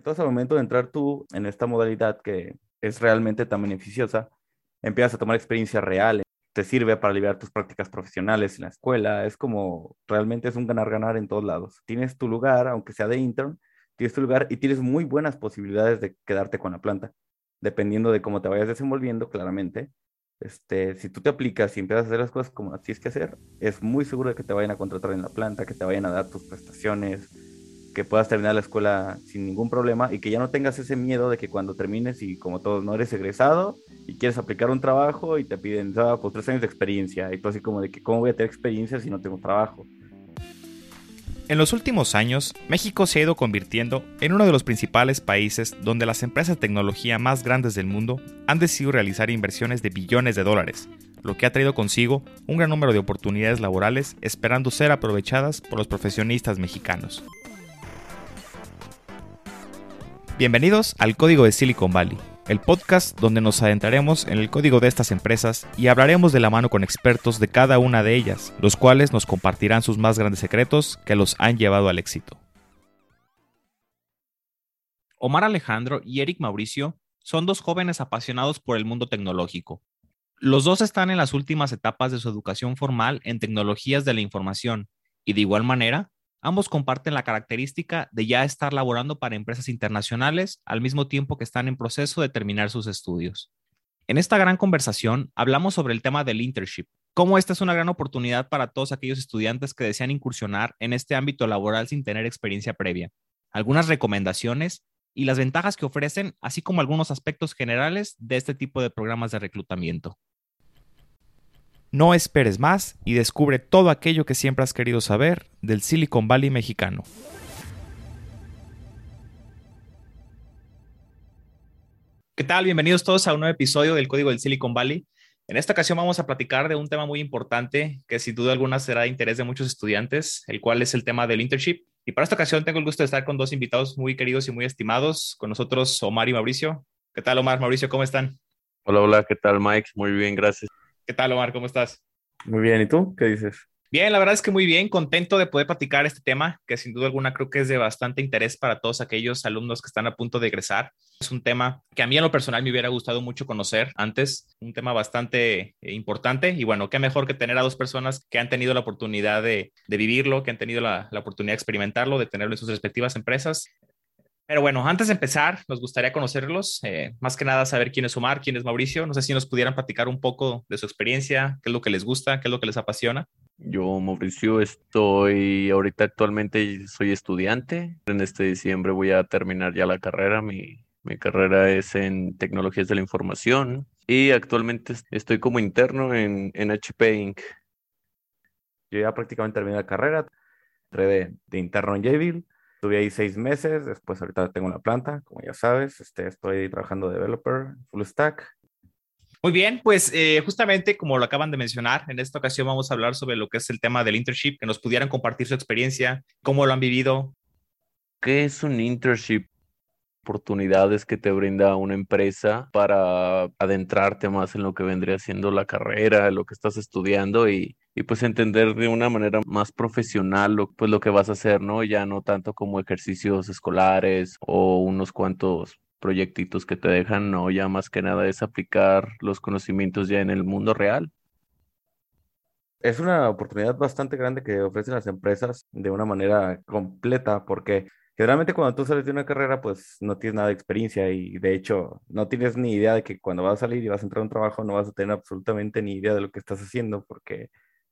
Entonces, al momento de entrar tú en esta modalidad que es realmente tan beneficiosa, empiezas a tomar experiencia real, te sirve para aliviar tus prácticas profesionales en la escuela, es como realmente es un ganar-ganar en todos lados. Tienes tu lugar, aunque sea de intern, tienes tu lugar y tienes muy buenas posibilidades de quedarte con la planta, dependiendo de cómo te vayas desenvolviendo, claramente. Este, si tú te aplicas y empiezas a hacer las cosas como tienes que hacer, es muy seguro de que te vayan a contratar en la planta, que te vayan a dar tus prestaciones, que puedas terminar la escuela sin ningún problema y que ya no tengas ese miedo de que cuando termines y como todos no eres egresado y quieres aplicar un trabajo y te piden, ah, pues tres años de experiencia y tú así como de que cómo voy a tener experiencia si no tengo trabajo. En los últimos años, México se ha ido convirtiendo en uno de los principales países donde las empresas de tecnología más grandes del mundo han decidido realizar inversiones de billones de dólares, lo que ha traído consigo un gran número de oportunidades laborales esperando ser aprovechadas por los profesionistas mexicanos. Bienvenidos al Código de Silicon Valley, el podcast donde nos adentraremos en el código de estas empresas y hablaremos de la mano con expertos de cada una de ellas, los cuales nos compartirán sus más grandes secretos que los han llevado al éxito. Omar Alejandro y Eric Mauricio son dos jóvenes apasionados por el mundo tecnológico. Los dos están en las últimas etapas de su educación formal en tecnologías de la información y de igual manera Ambos comparten la característica de ya estar laborando para empresas internacionales al mismo tiempo que están en proceso de terminar sus estudios. En esta gran conversación hablamos sobre el tema del internship, cómo esta es una gran oportunidad para todos aquellos estudiantes que desean incursionar en este ámbito laboral sin tener experiencia previa, algunas recomendaciones y las ventajas que ofrecen, así como algunos aspectos generales de este tipo de programas de reclutamiento. No esperes más y descubre todo aquello que siempre has querido saber del Silicon Valley mexicano. ¿Qué tal? Bienvenidos todos a un nuevo episodio del Código del Silicon Valley. En esta ocasión vamos a platicar de un tema muy importante que sin duda alguna será de interés de muchos estudiantes, el cual es el tema del internship. Y para esta ocasión tengo el gusto de estar con dos invitados muy queridos y muy estimados, con nosotros Omar y Mauricio. ¿Qué tal Omar? Mauricio, ¿cómo están? Hola, hola, ¿qué tal Mike? Muy bien, gracias. ¿Qué tal, Omar? ¿Cómo estás? Muy bien, ¿y tú? ¿Qué dices? Bien, la verdad es que muy bien, contento de poder platicar este tema, que sin duda alguna creo que es de bastante interés para todos aquellos alumnos que están a punto de egresar. Es un tema que a mí en lo personal me hubiera gustado mucho conocer antes, un tema bastante eh, importante y bueno, qué mejor que tener a dos personas que han tenido la oportunidad de, vivirlo, que han tenido la, la, oportunidad de experimentarlo, de tenerlo en sus respectivas empresas. Pero bueno, antes de empezar, nos gustaría conocerlos, eh, más que nada saber quién es Omar, quién es Mauricio. No sé si nos pudieran platicar un poco de su experiencia, qué es lo que les gusta, qué es lo que les apasiona. Yo, Mauricio, estoy ahorita actualmente, soy estudiante. En este diciembre voy a terminar ya la carrera. Mi, mi carrera es en tecnologías de la información y actualmente estoy como interno en, en HP Inc. Yo ya prácticamente terminé la carrera, entré de, de interno en Jabil Estuve ahí seis meses, después ahorita tengo una planta, como ya sabes, este, estoy trabajando de developer, full stack. Muy bien, pues eh, justamente como lo acaban de mencionar, en esta ocasión vamos a hablar sobre lo que es el tema del internship, que nos pudieran compartir su experiencia, cómo lo han vivido. ¿Qué es un internship? Oportunidades que te brinda una empresa para adentrarte más en lo que vendría siendo la carrera, lo que estás estudiando y, y pues entender de una manera más profesional lo, pues lo que vas a hacer, ¿no? Ya no tanto como ejercicios escolares o unos cuantos proyectitos que te dejan, no, ya más que nada es aplicar los conocimientos ya en el mundo real. Es una oportunidad bastante grande que ofrecen las empresas de una manera completa porque generalmente cuando tú sales de una carrera pues no tienes nada de experiencia y de hecho no tienes ni idea de que cuando vas a salir y vas a entrar a un trabajo no vas a tener absolutamente ni idea de lo que estás haciendo porque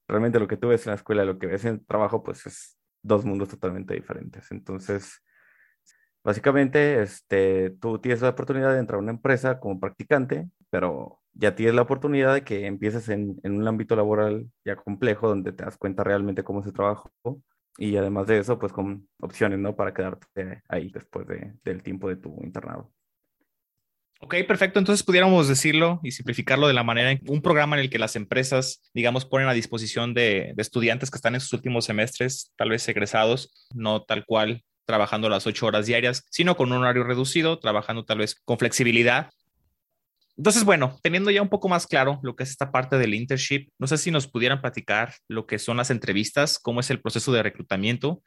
realmente lo que tú ves en la escuela lo que ves en el trabajo, pues es dos mundos totalmente diferentes. Entonces, básicamente, este, tú tienes la oportunidad de entrar a una empresa como practicante, pero ya tienes la oportunidad de que empieces en, en un ámbito laboral ya complejo, donde te das cuenta realmente cómo es el trabajo. Y además de eso, pues con opciones, ¿no? Para quedarte ahí después de, del tiempo de tu internado. Ok, perfecto. Entonces pudiéramos decirlo y simplificarlo de la manera en un programa en el que las empresas, digamos, ponen a disposición de, estudiantes que están en sus últimos semestres, tal vez egresados, no tal cual trabajando las ocho horas diarias, sino con un horario reducido, trabajando tal vez con flexibilidad. Entonces, bueno, teniendo ya un poco más claro lo que es esta parte del internship, no sé si nos pudieran platicar lo que son las entrevistas, cómo es el proceso de reclutamiento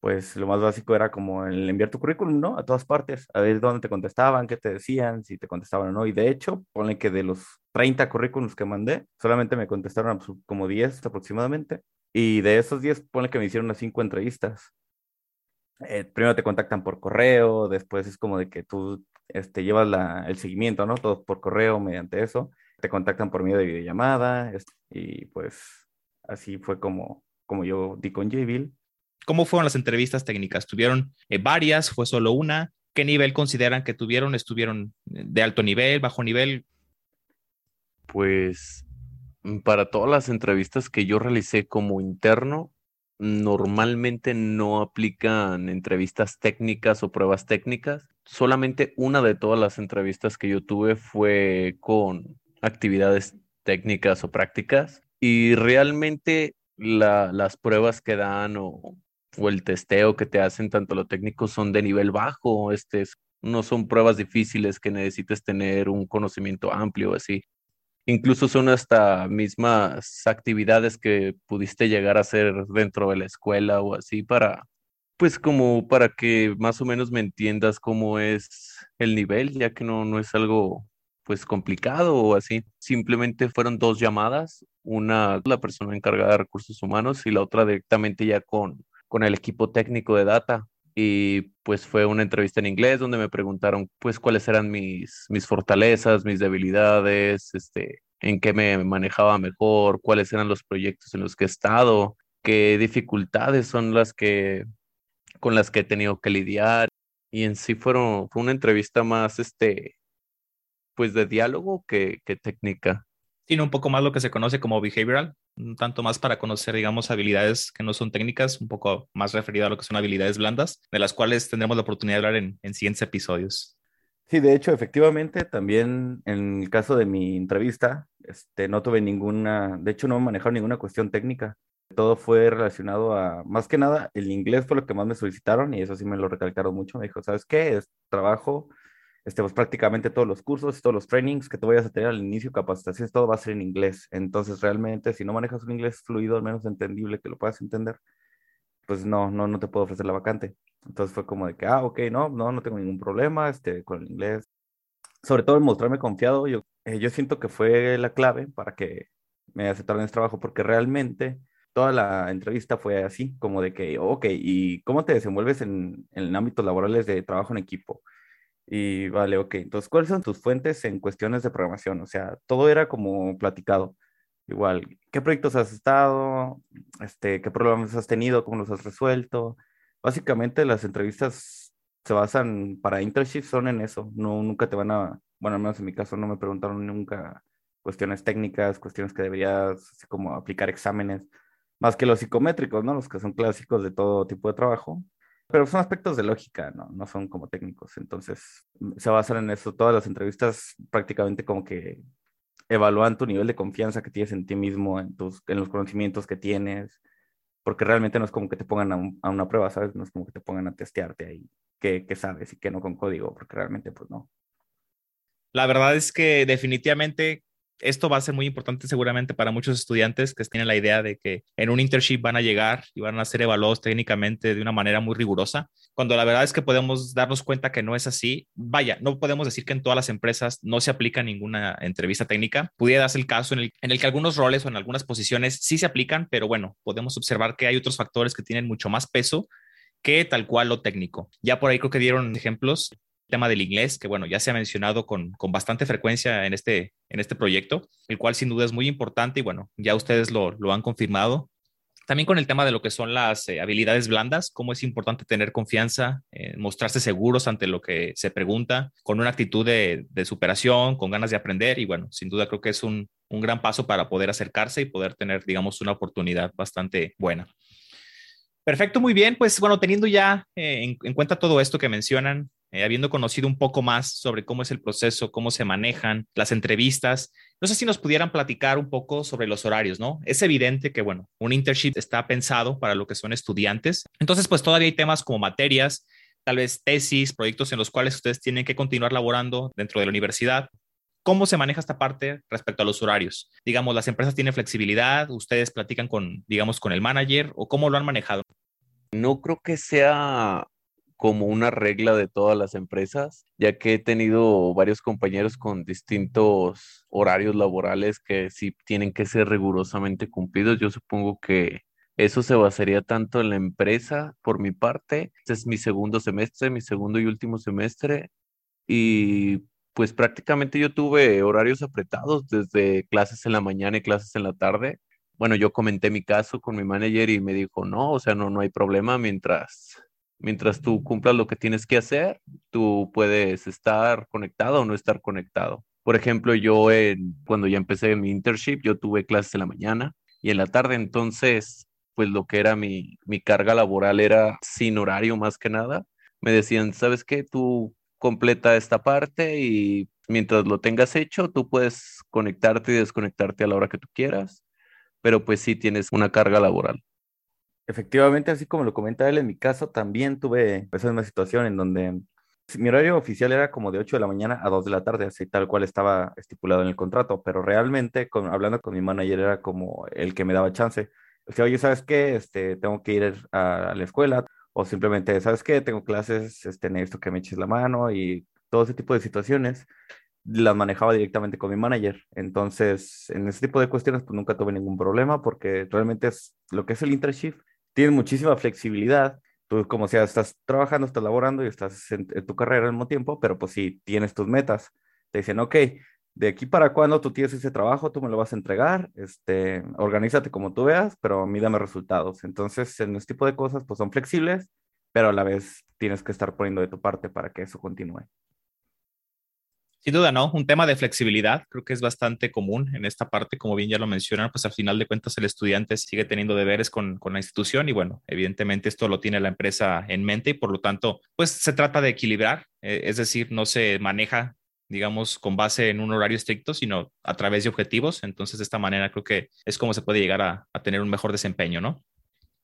pues lo más básico era como el enviar tu currículum, ¿no? A todas partes, a ver dónde te contestaban, qué te decían, si te contestaban o no. Y de hecho, ponle que de los 30 currículums que mandé, solamente me contestaron como 10 aproximadamente. Y de esos 10, ponle que me hicieron unas 5 entrevistas. Eh, primero te contactan por correo, después es como de que tú este, llevas la, el seguimiento, ¿no? Todo por correo mediante eso. Te contactan por medio de videollamada y pues así fue como, como yo di con Jville. ¿Cómo fueron las entrevistas técnicas? ¿Tuvieron eh, varias? ¿Fue solo una? ¿Qué nivel consideran que tuvieron? ¿Estuvieron de alto nivel, bajo nivel? Pues para todas las entrevistas que yo realicé como interno, normalmente no aplican entrevistas técnicas o pruebas técnicas. Solamente una de todas las entrevistas que yo tuve fue con actividades técnicas o prácticas y realmente las pruebas que dan o, el testeo que te hacen, tanto lo técnico, son de nivel bajo, este, no son pruebas difíciles que necesites tener un conocimiento amplio así. Incluso son hasta mismas actividades que pudiste llegar a hacer dentro de la escuela o así para, pues como para que más o menos me entiendas cómo es el nivel, ya que no, no es algo pues complicado o así. Simplemente fueron dos llamadas, una la persona encargada de recursos humanos y la otra directamente ya con, con el equipo técnico de data. Y pues fue una entrevista en inglés donde me preguntaron pues cuáles eran mis, mis fortalezas, mis debilidades, este, en qué me manejaba mejor, cuáles eran los proyectos en los que he estado, qué dificultades son las que con las que he tenido que lidiar. Y en sí fueron, fue una entrevista más este pues de diálogo que, que técnica. Tiene un poco más lo que se conoce como behavioral, tanto más para conocer, digamos, habilidades que no son técnicas, un poco más referido a lo que son habilidades blandas, de las cuales tendremos la oportunidad de hablar en, en siguientes episodios. Sí, de hecho, efectivamente, también en el caso de mi entrevista, este, no tuve ninguna, de hecho, no manejaron ninguna cuestión técnica. Todo fue relacionado a, más que nada, el inglés fue lo que más me solicitaron y eso sí me lo recalcaron mucho. Me dijo, ¿sabes qué? Es trabajo este, pues prácticamente todos los cursos todos los trainings que tú vayas a tener al inicio, capacitaciones, todo va a ser en inglés. Entonces, realmente, si no manejas un inglés fluido, al menos entendible, que lo puedas entender, pues no, no, no te puedo ofrecer la vacante. Entonces fue como de que, ah, ok, no, no, no tengo ningún problema este, con el inglés. Sobre todo mostrarme confiado, yo, eh, yo siento que fue la clave para que me aceptaran este trabajo, porque realmente toda la entrevista fue así, como de que, ok, ¿y cómo te desenvuelves en, en ámbitos laborales de trabajo en equipo? Y vale, ok. Entonces, ¿cuáles son tus fuentes en cuestiones de programación? O sea, todo era como platicado. Igual, ¿qué proyectos has estado? Este, ¿Qué problemas has tenido? ¿Cómo los has resuelto? Básicamente las entrevistas se basan para internships son en eso. No, nunca te van a, bueno, al menos en mi caso no me preguntaron nunca cuestiones técnicas, cuestiones que deberías así como aplicar exámenes, más que los psicométricos, ¿no? Los que son clásicos de todo tipo de trabajo. Pero son aspectos de lógica, ¿no? No son como técnicos. Entonces, mm, se basan en eso. Todas las entrevistas prácticamente como que evalúan tu nivel de confianza que tienes en ti mismo, en, tus, en los conocimientos que tienes, porque realmente no es como que te pongan a, una prueba, ¿sabes? No es como que te pongan a testearte ahí qué, qué sabes y qué no con código, porque realmente pues no. La verdad es que definitivamente esto va a ser muy importante seguramente para muchos estudiantes que tienen la idea de que en un internship van a llegar y van a ser evaluados técnicamente de una manera muy rigurosa, cuando la verdad es que podemos darnos cuenta que no es así. Vaya, no podemos decir que en todas las empresas no se aplica ninguna entrevista técnica. Pudiera darse el caso en el, en el que algunos roles o en algunas posiciones sí se aplican, pero bueno, podemos observar que hay otros factores que tienen mucho más peso que tal cual lo técnico. Ya por ahí creo que dieron ejemplos tema del inglés, que bueno, ya se ha mencionado con, con, bastante frecuencia en este, en este proyecto, el cual sin duda es muy importante y bueno, ya ustedes lo, lo han confirmado. También con el tema de lo que son las eh, habilidades blandas, cómo es importante tener confianza, eh, mostrarse seguros ante lo que se pregunta, con una actitud de, superación, con ganas de aprender y bueno, sin duda creo que es un, un gran paso para poder acercarse y poder tener, digamos, una oportunidad bastante buena. Perfecto, muy bien. Pues bueno, teniendo ya eh, en, cuenta todo esto que mencionan, eh, habiendo conocido un poco más sobre cómo es el proceso, cómo se manejan las entrevistas, no sé si nos pudieran platicar un poco sobre los horarios, ¿no? Es evidente que, bueno, un internship está pensado para lo que son estudiantes. Entonces, pues todavía hay temas como materias, tal vez tesis, proyectos en los cuales ustedes tienen que continuar laborando dentro de la universidad. ¿Cómo se maneja esta parte respecto a los horarios? Digamos, las empresas tienen flexibilidad, ustedes platican con, digamos, con el manager o cómo lo han manejado. No creo que sea como una regla de todas las empresas, ya que he tenido varios compañeros con distintos horarios laborales que sí tienen que ser rigurosamente cumplidos. Yo supongo que eso se basaría tanto en la empresa, por mi parte. Este es mi segundo semestre, mi segundo y último semestre, y pues prácticamente yo tuve horarios apretados desde clases en la mañana y clases en la tarde. Bueno, yo comenté mi caso con mi manager y me dijo, no, o sea, no, no hay problema mientras Mientras tú cumplas lo que tienes que hacer, tú puedes estar conectado o no estar conectado. Por ejemplo, yo cuando ya empecé mi internship, yo tuve clases en la mañana y en la tarde, entonces, pues lo que era mi, mi carga laboral era sin horario más que nada. Me decían, ¿sabes qué? Tú completa esta parte y mientras lo tengas hecho, tú puedes conectarte y desconectarte a la hora que tú quieras, pero pues sí tienes una carga laboral. Efectivamente, así como lo comenta él, en mi caso también tuve esa misma situación en donde mi horario oficial era como de 8 de la mañana a 2 de la tarde, así tal cual estaba estipulado en el contrato, pero realmente hablando con mi manager era como el que me daba chance. O sea, oye, ¿sabes qué? Este, tengo que ir a, la escuela o simplemente, ¿sabes qué? Tengo clases, este, necesito que me eches la mano y todo ese tipo de situaciones las manejaba directamente con mi manager. Entonces, en ese tipo de cuestiones, pues nunca tuve ningún problema porque realmente es lo que es el internship tienes muchísima flexibilidad. Tú, como sea, estás trabajando, estás laborando y estás en, tu carrera al mismo tiempo, pero pues si tienes tus metas. Te dicen, ok, de aquí para cuando tú tienes ese trabajo, tú me lo vas a entregar, este, organízate como tú veas, pero mídame resultados. Entonces, en este tipo de cosas, pues son flexibles, pero a la vez tienes que estar poniendo de tu parte para que eso continúe. Sin duda, ¿no? Un tema de flexibilidad creo que es bastante común en esta parte, como bien ya lo mencionan, pues al final de cuentas el estudiante sigue teniendo deberes con, con la institución y bueno, evidentemente esto lo tiene la empresa en mente y por lo tanto, pues se trata de equilibrar, eh, es decir, no se maneja digamos, con base en un horario estricto, sino a través de objetivos. Entonces, de esta manera creo que es como se puede llegar a, a tener un mejor desempeño, ¿no?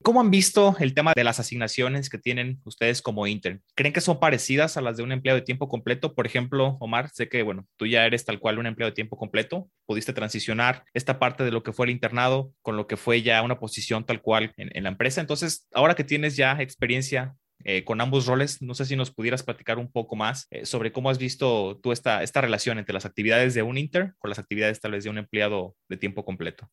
¿Cómo han visto el tema de las asignaciones que tienen ustedes como intern? ¿Creen que son parecidas a las de un empleado de tiempo completo? Por ejemplo, Omar, sé que, bueno, tú ya eres tal cual un empleado de tiempo completo, pudiste transicionar esta parte de lo que fue el internado con lo que fue ya una posición tal cual en, la empresa. Entonces, ahora que tienes ya experiencia eh, con ambos roles. No sé si nos pudieras platicar un poco más eh, sobre cómo has visto tú esta, esta relación entre las actividades de un inter con las actividades tal vez de un empleado de tiempo completo.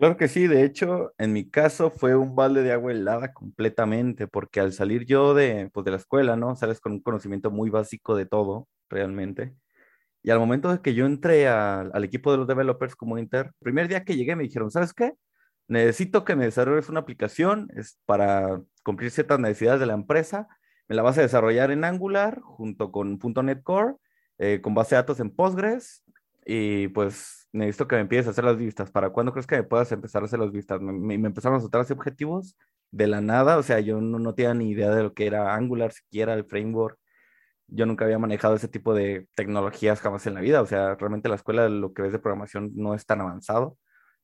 Claro que sí, de hecho, en mi caso fue un balde de agua helada completamente, porque al salir yo de, pues, de la escuela, ¿no? Sales con un conocimiento muy básico de todo, realmente. Y al momento de que yo entré al equipo de los developers como Inter, el primer día que llegué me dijeron, ¿sabes qué? Necesito que me desarrolles una aplicación es para cumplir ciertas necesidades de la empresa. Me la vas a desarrollar en Angular junto con .NET Core, eh, con base de datos en Postgres y pues necesito que me empieces a hacer las vistas. ¿Para cuándo crees que me puedas empezar a hacer las vistas? Me, me, empezaron a soltar así objetivos de la nada, o sea, yo no, no tenía ni idea de lo que era Angular, siquiera el framework. Yo nunca había manejado ese tipo de tecnologías jamás en la vida, o sea, realmente la escuela lo que ves de programación no es tan avanzado.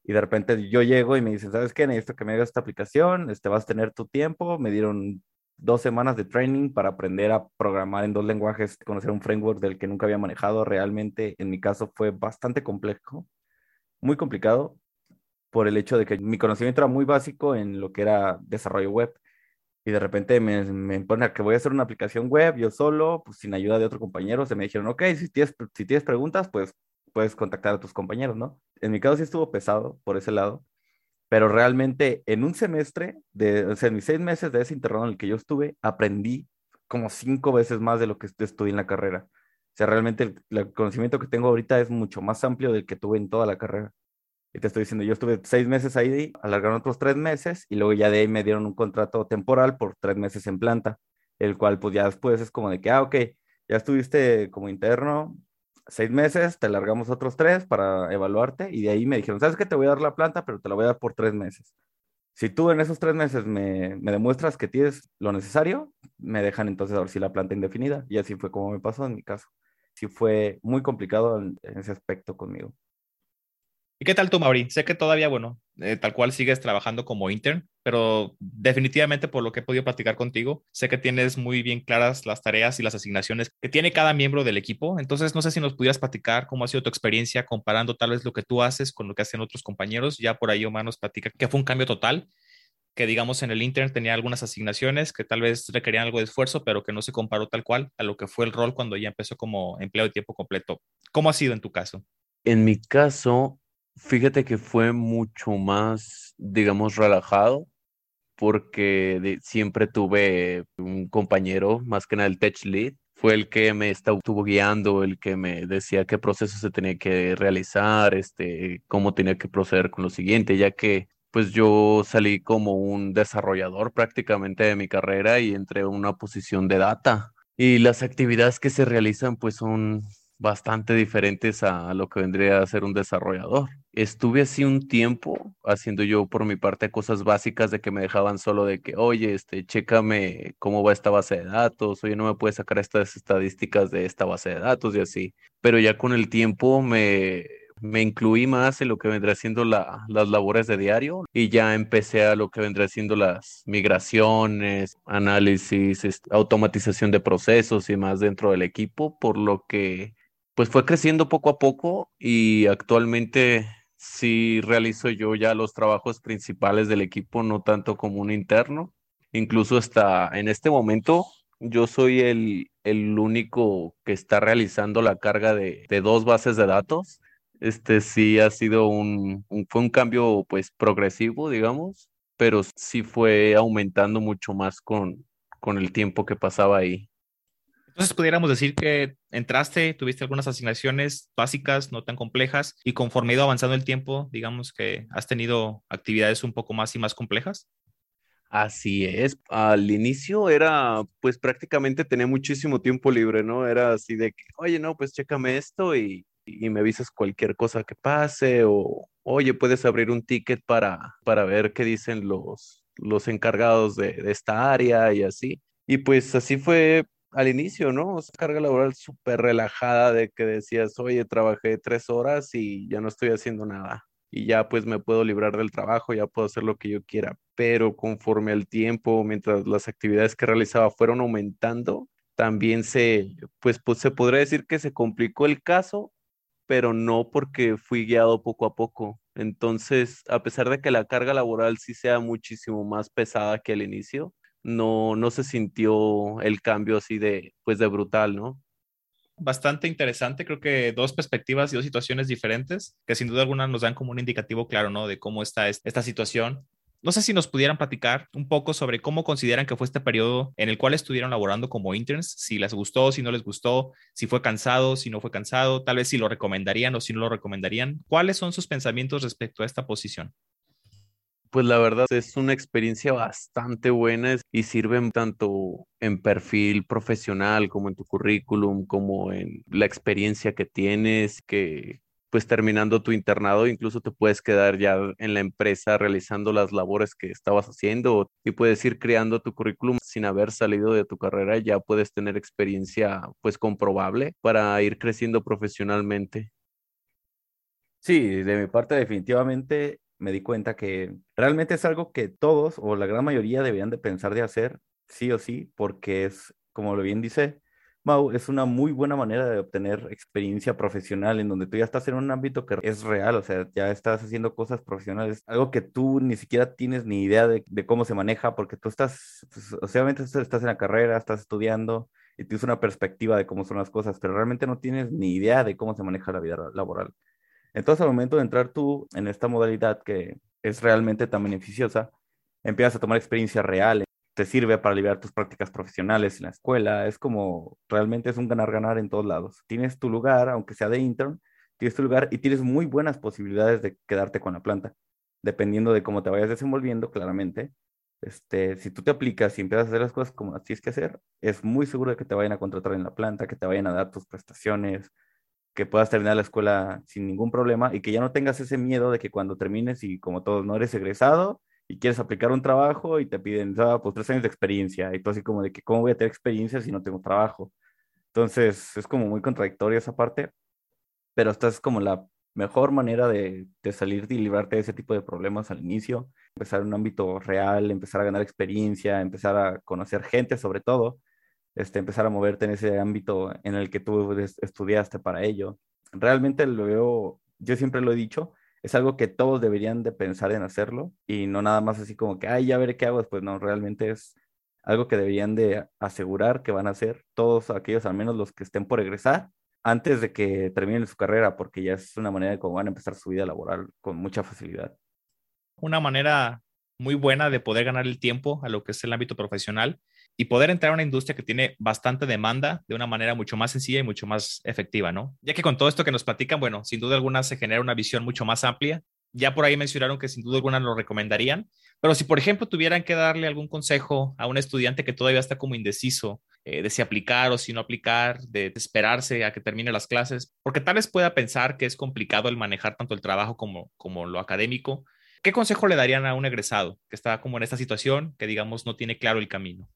Y de repente yo llego y me dicen, ¿sabes qué? Necesito que me hagas esta aplicación, este, vas a tener tu tiempo. Me dieron dos semanas de training para aprender a programar en dos lenguajes, conocer un framework del que nunca había manejado. Realmente, en mi caso, fue bastante complejo, muy complicado, por el hecho de que mi conocimiento era muy básico en lo que era desarrollo web. Y de repente me, me pone a que voy a hacer una aplicación web yo solo, pues sin ayuda de otro compañero. Se me dijeron, ok, si tienes, si tienes preguntas, pues puedes contactar a tus compañeros, ¿no? En mi caso sí estuvo pesado por ese lado pero realmente en un semestre, de, o sea, en mis seis meses de ese internado en el que yo estuve, aprendí como cinco veces más de lo que estudié en la carrera. O sea, realmente el, conocimiento que tengo ahorita es mucho más amplio del que tuve en toda la carrera. Y te estoy diciendo, yo estuve seis meses ahí, alargaron otros tres meses y luego ya de ahí me dieron un contrato temporal por tres meses en planta, el cual pues ya después es como de que, ah, ok, ya estuviste como interno, seis meses, te largamos otros tres para evaluarte y de ahí me dijeron, ¿sabes qué? Te voy a dar la planta, pero te la voy a dar por tres meses. Si tú en esos tres meses me, me demuestras que tienes lo necesario, me dejan entonces ahora sí la planta indefinida. Y así fue como me pasó en mi caso. Sí fue muy complicado en ese aspecto conmigo. ¿Y qué tal tú, Mauri? Sé que todavía, bueno, eh, tal cual sigues trabajando como intern, pero definitivamente por lo que he podido platicar contigo, sé que tienes muy bien claras las tareas y las asignaciones que tiene cada miembro del equipo. Entonces, no sé si nos pudieras platicar cómo ha sido tu experiencia comparando tal vez lo que tú haces con lo que hacen otros compañeros. Ya por ahí Omar nos platica que fue un cambio total. que digamos en el Internet tenía algunas asignaciones que tal vez requerían algo de esfuerzo, pero que no se comparó tal cual a lo que fue el rol cuando ya empezó como empleo de tiempo completo. ¿Cómo ha sido en tu caso? En mi caso, fíjate que fue mucho más, digamos, relajado porque siempre tuve un compañero, más que nada el tech lead, fue el que me estuvo guiando, el que me decía qué proceso se tenía que realizar, este, cómo tenía que proceder con lo siguiente, ya que pues yo salí como un desarrollador prácticamente de mi carrera y entré en una posición de data. Y las actividades que se realizan pues son bastante diferentes a lo que vendría a ser un desarrollador. Estuve así un tiempo haciendo yo por mi parte cosas básicas de que me dejaban solo de que, oye, este, chécame cómo va esta base de datos, oye, no me puedes sacar estas estadísticas de esta base de datos y así. Pero ya con el tiempo me, me incluí más en lo que vendría siendo la, las labores de diario y ya empecé a lo que vendría siendo las migraciones, análisis, automatización de procesos y más dentro del equipo, por lo que pues fue creciendo poco a poco y actualmente sí realizo yo ya los trabajos principales del equipo, no tanto como un interno. Incluso hasta en este momento yo soy el, el único que está realizando la carga de, de, dos bases de datos. Este sí ha sido un, un, fue un cambio pues progresivo, digamos, pero sí fue aumentando mucho más con, con el tiempo que pasaba ahí. Entonces pudiéramos decir que entraste, tuviste algunas asignaciones básicas, no tan complejas, y conforme ha ido avanzando el tiempo, digamos que has tenido actividades un poco más y más complejas. Así es, al inicio era, pues prácticamente tenía muchísimo tiempo libre, ¿no? Era así de que, oye, no, pues chécame esto y, y me avisas cualquier cosa que pase o, oye, puedes abrir un ticket para, para ver qué dicen los, los encargados de, de esta área y así. Y pues así fue al inicio, ¿no? O sea, carga laboral súper relajada de que decías, oye, trabajé tres horas y ya no estoy haciendo nada. Y ya pues me puedo librar del trabajo, ya puedo hacer lo que yo quiera. Pero conforme al tiempo, mientras las actividades que realizaba fueron aumentando, también se, pues, se podría decir que se complicó el caso, pero no porque fui guiado poco a poco. Entonces, a pesar de que la carga laboral sí sea muchísimo más pesada que al inicio, no, no se sintió el cambio así de, pues de brutal, ¿no? Bastante interesante, creo que dos perspectivas y dos situaciones diferentes, que sin duda alguna nos dan como un indicativo claro, ¿no? De cómo está esta situación. No sé si nos pudieran platicar un poco sobre cómo consideran que fue este periodo en el cual estuvieron laborando como interns, si les gustó, si no les gustó, si fue cansado, si no fue cansado, tal vez si lo recomendarían o si no lo recomendarían. ¿Cuáles son sus pensamientos respecto a esta posición? Pues la verdad es una experiencia bastante buena y sirven tanto en perfil profesional como en tu currículum, como en la experiencia que tienes, que pues terminando tu internado incluso te puedes quedar ya en la empresa realizando las labores que estabas haciendo y puedes ir creando tu currículum sin haber salido de tu carrera, ya puedes tener experiencia pues comprobable para ir creciendo profesionalmente. Sí, de mi parte definitivamente me di cuenta que realmente es algo que todos o la gran mayoría deberían de pensar de hacer, sí o sí, porque es, como lo bien dice Mau, es una muy buena manera de obtener experiencia profesional en donde tú ya estás en un ámbito que es real, o sea, ya estás haciendo cosas profesionales, algo que tú ni siquiera tienes ni idea de, cómo se maneja, porque tú estás, pues, obviamente estás en la carrera, estás estudiando y tienes una perspectiva de cómo son las cosas, pero realmente no tienes ni idea de cómo se maneja la vida laboral. Entonces, al momento de entrar tú en esta modalidad que es realmente tan beneficiosa, empiezas a tomar experiencia real, te sirve para aliviar tus prácticas profesionales en la escuela, es como realmente es un ganar-ganar en todos lados. Tienes tu lugar, aunque sea de intern, tienes tu lugar y tienes muy buenas posibilidades de quedarte con la planta, dependiendo de cómo te vayas desenvolviendo, claramente. Este, si tú te aplicas y empiezas a hacer las cosas como las tienes que hacer, es muy seguro de que te vayan a contratar en la planta, que te vayan a dar tus prestaciones, que puedas terminar la escuela sin ningún problema y que ya no tengas ese miedo de que cuando termines y como todos no eres egresado y quieres aplicar un trabajo y te piden, ah, pues tres años de experiencia y tú así como de que cómo voy a tener experiencia si no tengo trabajo. Entonces es como muy contradictorio esa parte, pero esta es como la mejor manera de, de salir y librarte de ese tipo de problemas al inicio, empezar en un ámbito real, empezar a ganar experiencia, empezar a conocer gente sobre todo este, empezar a moverte en ese ámbito en el que tú estudiaste para ello. Realmente lo veo, yo siempre lo he dicho, es algo que todos deberían de pensar en hacerlo y no nada más así como que, ay, ya veré qué hago después, no, realmente es algo que deberían de asegurar que van a hacer todos aquellos, al menos los que estén por egresar, antes de que terminen su carrera, porque ya es una manera de cómo van a empezar su vida laboral con mucha facilidad. Una manera muy buena de poder ganar el tiempo a lo que es el ámbito profesional y poder entrar a una industria que tiene bastante demanda de una manera mucho más sencilla y mucho más efectiva, ¿no? Ya que con todo esto que nos platican, bueno, sin duda alguna se genera una visión mucho más amplia. Ya por ahí mencionaron que sin duda alguna lo recomendarían, pero si por ejemplo tuvieran que darle algún consejo a un estudiante que todavía está como indeciso eh, de si aplicar o si no aplicar, de esperarse a que termine las clases, porque tal vez pueda pensar que es complicado el manejar tanto el trabajo como, como lo académico, ¿qué consejo le darían a un egresado que está como en esta situación, que digamos no tiene claro el camino?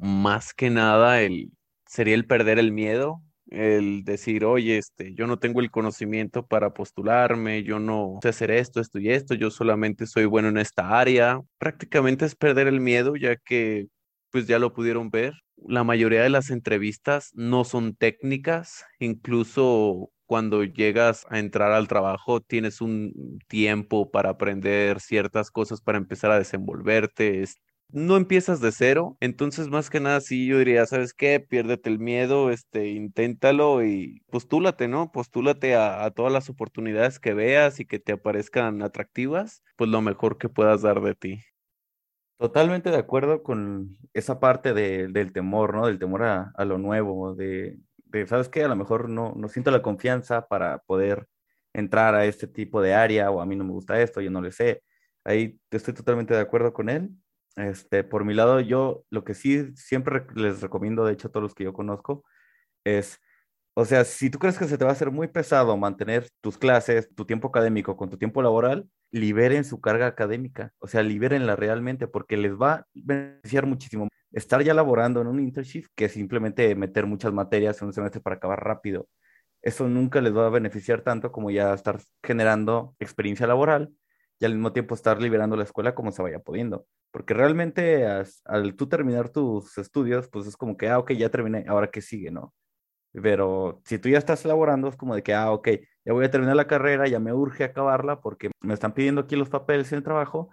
Más que nada el, sería el perder el miedo, el decir, oye, este, yo no tengo el conocimiento para postularme, yo no sé hacer esto, esto y esto, yo solamente soy bueno en esta área. Prácticamente es perder el miedo, ya que, pues ya lo pudieron ver, la mayoría de las entrevistas no son técnicas, incluso cuando llegas a entrar al trabajo tienes un tiempo para aprender ciertas cosas, para empezar a desenvolverte, no empiezas de cero, entonces más que nada sí yo diría, ¿sabes qué? Piérdete el miedo, este, inténtalo y postúlate, ¿no? Postúlate a, todas las oportunidades que veas y que te aparezcan atractivas, pues lo mejor que puedas dar de ti. Totalmente de acuerdo con esa parte de, del temor, ¿no? Del temor a, a lo nuevo, de, de, ¿sabes qué? A lo mejor no, no siento la confianza para poder entrar a este tipo de área o a mí no me gusta esto, yo no le sé. Ahí estoy totalmente de acuerdo con él este, por mi lado, yo lo que sí siempre les recomiendo, de hecho, a todos los que yo conozco, es, o sea, si tú crees que se te va a hacer muy pesado mantener tus clases, tu tiempo académico con tu tiempo laboral, liberen su carga académica, o sea, libérenla realmente, porque les va a beneficiar muchísimo estar ya laborando en un internship que simplemente meter muchas materias en un semestre para acabar rápido. Eso nunca les va a beneficiar tanto como ya estar generando experiencia laboral y al mismo tiempo estar liberando la escuela como se vaya pudiendo. Porque realmente al tú terminar tus estudios, pues es como que, ah, ok, ya terminé, ahora qué sigue, ¿no? Pero si tú ya estás elaborando, es como de que, ah, ok, ya voy a terminar la carrera, ya me urge acabarla porque me están pidiendo aquí los papeles en el trabajo.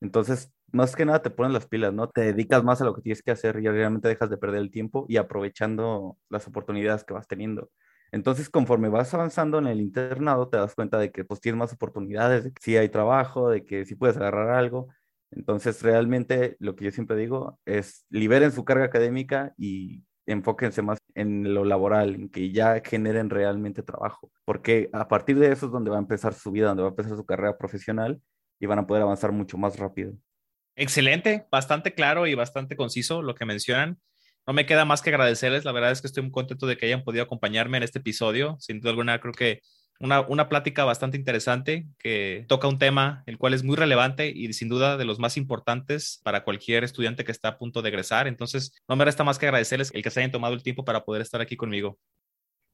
Entonces, más que nada te pones las pilas, ¿no? Te dedicas más a lo que tienes que hacer y realmente dejas de perder el tiempo y aprovechando las oportunidades que vas teniendo. Entonces, conforme vas avanzando en el internado, te das cuenta de que pues tienes más oportunidades, de que sí hay trabajo, de que sí puedes agarrar algo. Entonces, realmente lo que yo siempre digo es liberen su carga académica y enfóquense más en lo laboral, que ya generen realmente trabajo, porque a partir de eso es donde va a empezar su vida, donde va a empezar su carrera profesional y van a poder avanzar mucho más rápido. Excelente, bastante claro y bastante conciso lo que mencionan. No me queda más que agradecerles. La verdad es que estoy muy contento de que hayan podido acompañarme en este episodio. Sin duda alguna, creo que una, una, plática bastante interesante que toca un tema el cual es muy relevante y sin duda de los más importantes para cualquier estudiante que está a punto de egresar. Entonces, no me resta más que agradecerles el que se hayan tomado el tiempo para poder estar aquí conmigo.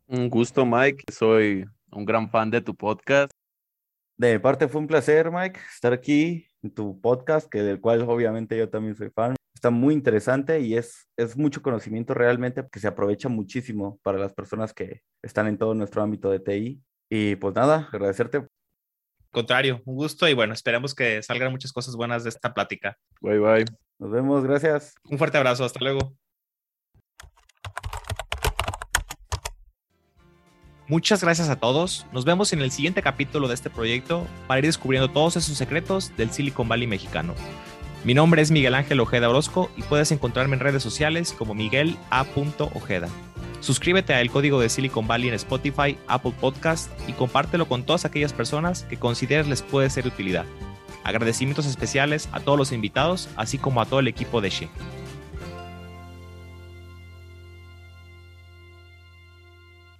Un gusto, Mike. Soy un gran fan de tu podcast. De mi parte fue un placer, Mike, estar aquí en tu podcast, que del cual obviamente yo también soy fan está muy interesante y es, es mucho conocimiento realmente que se aprovecha muchísimo para las personas que están en todo nuestro ámbito de TI. Y pues nada, agradecerte. Contrario, un gusto y bueno, esperemos que salgan muchas cosas buenas de esta plática. Bye bye. Nos vemos, gracias. Un fuerte abrazo, hasta luego. Muchas gracias a todos. Nos vemos en el siguiente capítulo de este proyecto para ir descubriendo todos esos secretos del Silicon Valley mexicano. Mi nombre es Miguel Ángel Ojeda Orozco y puedes encontrarme en redes sociales como Miguel A. Ojeda. Suscríbete a El Código de Silicon Valley en Spotify, Apple Podcast y compártelo con todas aquellas personas que consideres les puede ser de utilidad. Agradecimientos especiales a todos los invitados, así como a todo el equipo de She.